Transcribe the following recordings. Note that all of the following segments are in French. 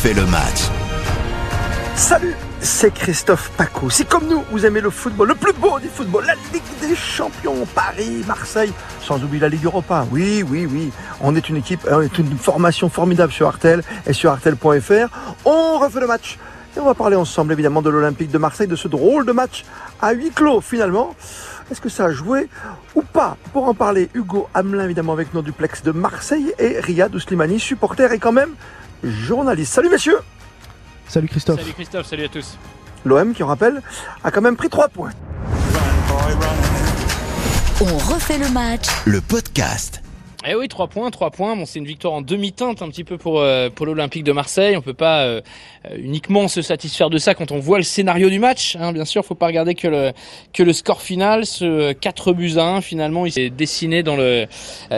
refait le match. Salut, c'est Christophe Paco. Si comme nous, vous aimez le football, le plus beau du football, la Ligue des Champions, Paris, Marseille, sans oublier la Ligue Europa. Oui, oui, oui. On est une équipe, on est une formation formidable sur Artel et sur artel.fr. On refait le match. Et on va parler ensemble évidemment de l'Olympique de Marseille, de ce drôle de match à huis clos finalement. Est-ce que ça a joué ou pas? Pour en parler, Hugo Hamelin évidemment avec nos duplex de Marseille et Riyad Ouslimani, supporter et quand même journaliste. Salut messieurs Salut Christophe. Salut Christophe, salut à tous. L'OM, qui on rappelle, a quand même pris 3 points. On refait le match. Le podcast. Eh oui, 3 points, 3 points. Bon, c'est une victoire en demi-teinte un petit peu pour, euh, pour l'Olympique de Marseille. On peut pas euh, euh, uniquement se satisfaire de ça quand on voit le scénario du match. Hein. Bien sûr, faut pas regarder que le, que le score final. Ce 4 buts à 1, finalement, il s'est dessiné dans le,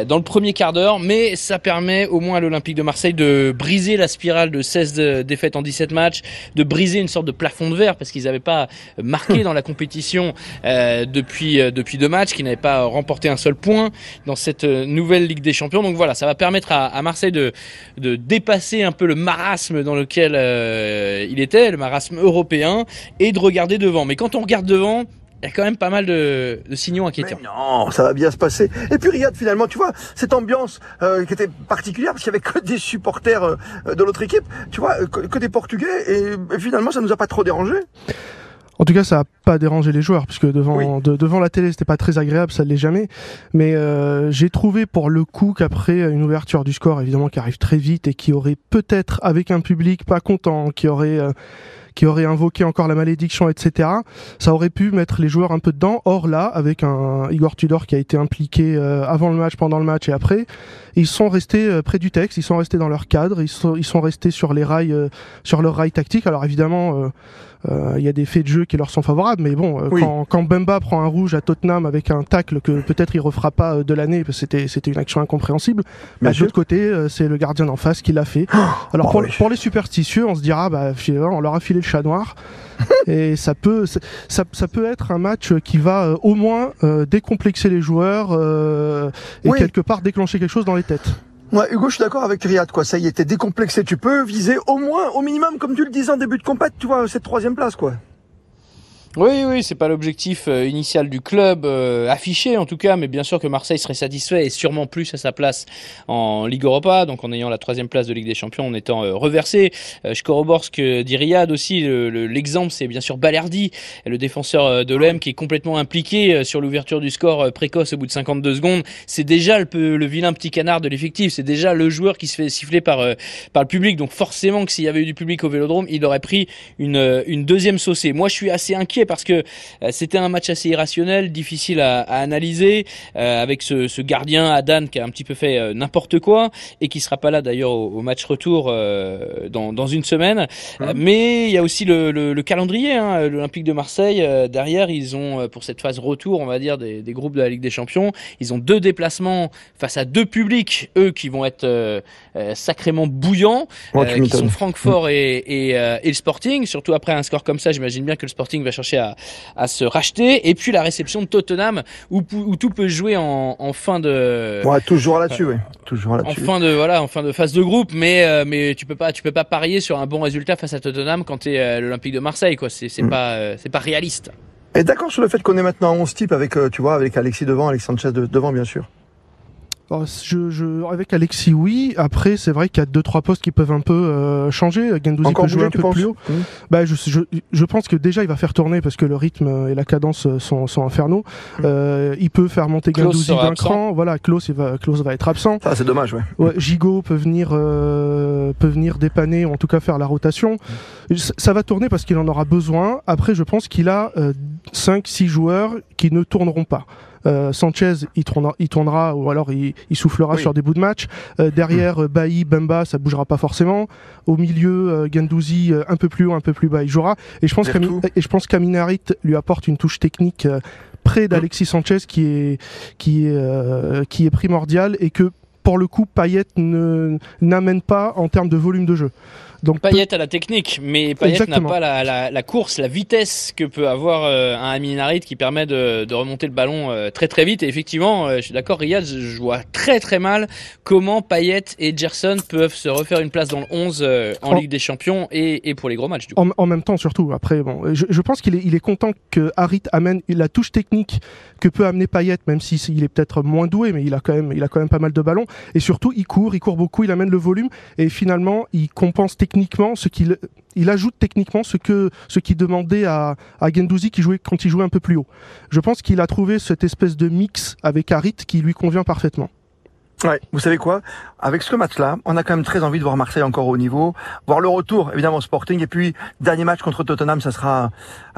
dans le premier quart d'heure. Mais ça permet au moins à l'Olympique de Marseille de briser la spirale de 16 défaites en 17 matchs, de briser une sorte de plafond de verre parce qu'ils n'avaient pas marqué dans la compétition depuis, depuis deux matchs, qu'ils n'avaient pas remporté un seul point dans cette nouvelle Des Champions. Donc voilà, ça va permettre à, Marseille de, de, dépasser un peu le marasme dans lequel euh, il était, le marasme européen, et de regarder devant. Mais quand on regarde devant, il y a quand même pas mal de, signaux inquiétants. non, ça va bien se passer. Et puis Riyad, finalement, tu vois, cette ambiance euh, qui était particulière, parce qu'il y avait que des supporters euh, de l'autre équipe, tu vois, que, des Portugais, et, et, finalement, ça nous a pas trop dérangé. En tout cas, ça n'a pas dérangé les joueurs, puisque devant, devant la télé, c'était pas très agréable, ça ne l'est jamais. Mais euh, j'ai trouvé pour le coup qu'après une ouverture du score, évidemment, qui arrive très vite et qui aurait peut-être, avec un public pas content, qui aurait euh, qui aurait invoqué encore la malédiction, etc. Ça aurait pu mettre les joueurs un peu dedans. Or là, avec un Igor Tudor qui a été impliqué euh, avant le match, pendant le match et après, ils sont restés euh, près du texte, ils sont restés dans leur cadre, ils sont, ils sont restés sur les rails, euh, sur leur rail tactique. Alors évidemment, il y a des faits de jeu qui leur sont favorables, mais bon, quand, quand, Bemba prend un rouge à Tottenham avec un tacle que peut-être il refera pas de l'année, parce que c'était c'était une action incompréhensible. Bah, de l'autre côté, c'est le gardien d'en face qui l'a fait. Oh, Alors pour, pour les superstitieux, on se dira, bah, on leur a filé le chat noir. et ça peut, ça, ça, peut être un match qui va euh, au moins euh, décomplexer les joueurs euh, et quelque part déclencher quelque chose dans les têtes. Ouais, Hugo, je suis d'accord avec Riyad, quoi. Ça y était décomplexé. Tu peux viser au moins, au minimum, comme tu le disais en début de compète, tu vois, cette troisième place, quoi. Oui, oui, c'est pas l'objectif euh, initial du club euh, affiché en tout cas, mais bien sûr que Marseille serait satisfait et sûrement plus à sa place en Ligue Europa, donc en ayant la troisième place de Ligue des Champions, en étant euh, reversé. je corrobore ce que dit Riyad aussi. L'exemple, c'est bien sûr Balerdi, le défenseur de l'OM qui est complètement impliqué sur l'ouverture du score précoce au bout de 52 secondes. C'est déjà le, le, vilain petit canard de l'effectif. C'est déjà le joueur qui se fait siffler par par le public. Donc forcément que s'il y avait eu du public au Vélodrome, il aurait pris une une deuxième saucée. Moi, je suis assez inquiet parce que euh, c'était un match assez irrationnel, difficile à, analyser, euh, avec ce, gardien Adan qui a un petit peu fait euh, n'importe quoi et qui sera pas là d'ailleurs au, match retour dans, une semaine. Hein mais il y a aussi le, calendrier, hein, l'Olympique de Marseille. derrière, ils ont pour cette phase retour, on va dire des, groupes de la Ligue des Champions, ils ont deux déplacements face à deux publics, eux qui vont être sacrément bouillants, qui sont Francfort et, et, le Sporting. Surtout après un score comme ça, j'imagine bien que le Sporting va chercher à, se racheter. Et puis la réception de Tottenham où, tout peut jouer en, fin de. Ouais, toujours là-dessus, oui. Toujours là-dessus. En fin de voilà, en fin de phase de groupe, mais euh, mais tu peux pas tu peux pas parier sur un bon résultat face à Tottenham quand tu es euh, l'Olympique de Marseille, quoi. C'est c'est mm. pas euh, c'est pas réaliste. Et d'accord sur le fait qu'on est maintenant 11 types avec tu vois avec Alexis devant, Alexis Sanchez devant, bien sûr. Oh, je, je, avec Alexis, oui. Après, c'est vrai qu'il y a deux trois postes qui peuvent un peu euh, changer. Gendouzi peut jouer un peu plus haut. Mmh. Bah, je, je, je, pense que déjà il va faire tourner parce que le rythme et la cadence sont, sont infernaux. Mmh. Euh, il peut faire monter Gendouzi d'un cran. Voilà, Klaus, va, Klaus va être absent. Ah, c'est dommage, ouais. ouais Gigot peut venir, euh, peut venir dépanner, ou en tout cas faire la rotation. Mmh. Ça va tourner parce qu'il en aura besoin. Après, je pense qu'il a 5-6 joueurs qui ne tourneront pas. Euh, Sanchez, il tournera, il tournera ou alors il, il soufflera sur des bouts de match. Euh, derrière, mm. Bailly, Bemba, ça bougera pas forcément. Au milieu, euh, Gendouzi, un peu plus haut, un peu plus bas, il jouera. Et je pense, et je pense qu'Aminarit lui apporte une touche technique près d'Alexis Sanchez qui est, qui est, qui est primordial et que pour le coup, Payet n'amène pas en termes de volume de jeu. Donc Payet a la technique, mais Payet n'a pas la, la, course, la vitesse que peut avoir euh, un Amin Harit qui permet de, de, remonter le ballon euh, très très vite. Et effectivement, euh, je suis d'accord, Riyad, je vois très très mal comment Payet et Gerson peuvent se refaire une place dans le 11 en, Ligue des Champions et, et, pour les gros matchs. Du coup. En, même temps, surtout. Après, bon, je, je pense qu'il est, il est content que Harit amène la touche technique que peut amener Payet, même s'il il est peut-être moins doué, mais il a quand même, il a quand même pas mal de ballons. Et surtout, il court, il court beaucoup, il amène le volume et finalement, il compense techniquement ce qu'il il ajoute techniquement ce que ce qui demandait à, à Gendouzi qui jouait quand il jouait un peu plus haut. Je pense qu'il a trouvé cette espèce de mix avec Harit qui lui convient parfaitement. Ouais, vous savez quoi? Avec ce match-là, on a quand même très envie de voir Marseille encore au niveau, voir le retour, évidemment, Sporting, et puis dernier match contre Tottenham, ça sera...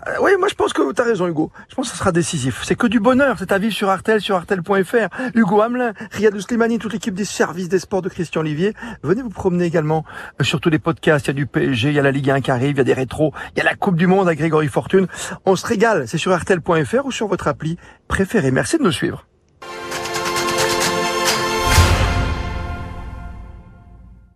Euh, oui, moi je pense que tu as raison, Hugo. Je pense que ça sera décisif. C'est que du bonheur, c'est à vivre sur Artel, sur Artel.fr. Hugo Hamelin, Riyad Slimani, toute l'équipe des services des sports de Christian Olivier. Venez vous promener également euh, sur tous les podcasts. Il y a du PSG, il y a la Ligue 1 qui arrive, il y a des rétros, il y a la Coupe du Monde à Grégory Fortune. On se régale, c'est sur Artel.fr ou sur votre appli préférée. Merci de nous suivre.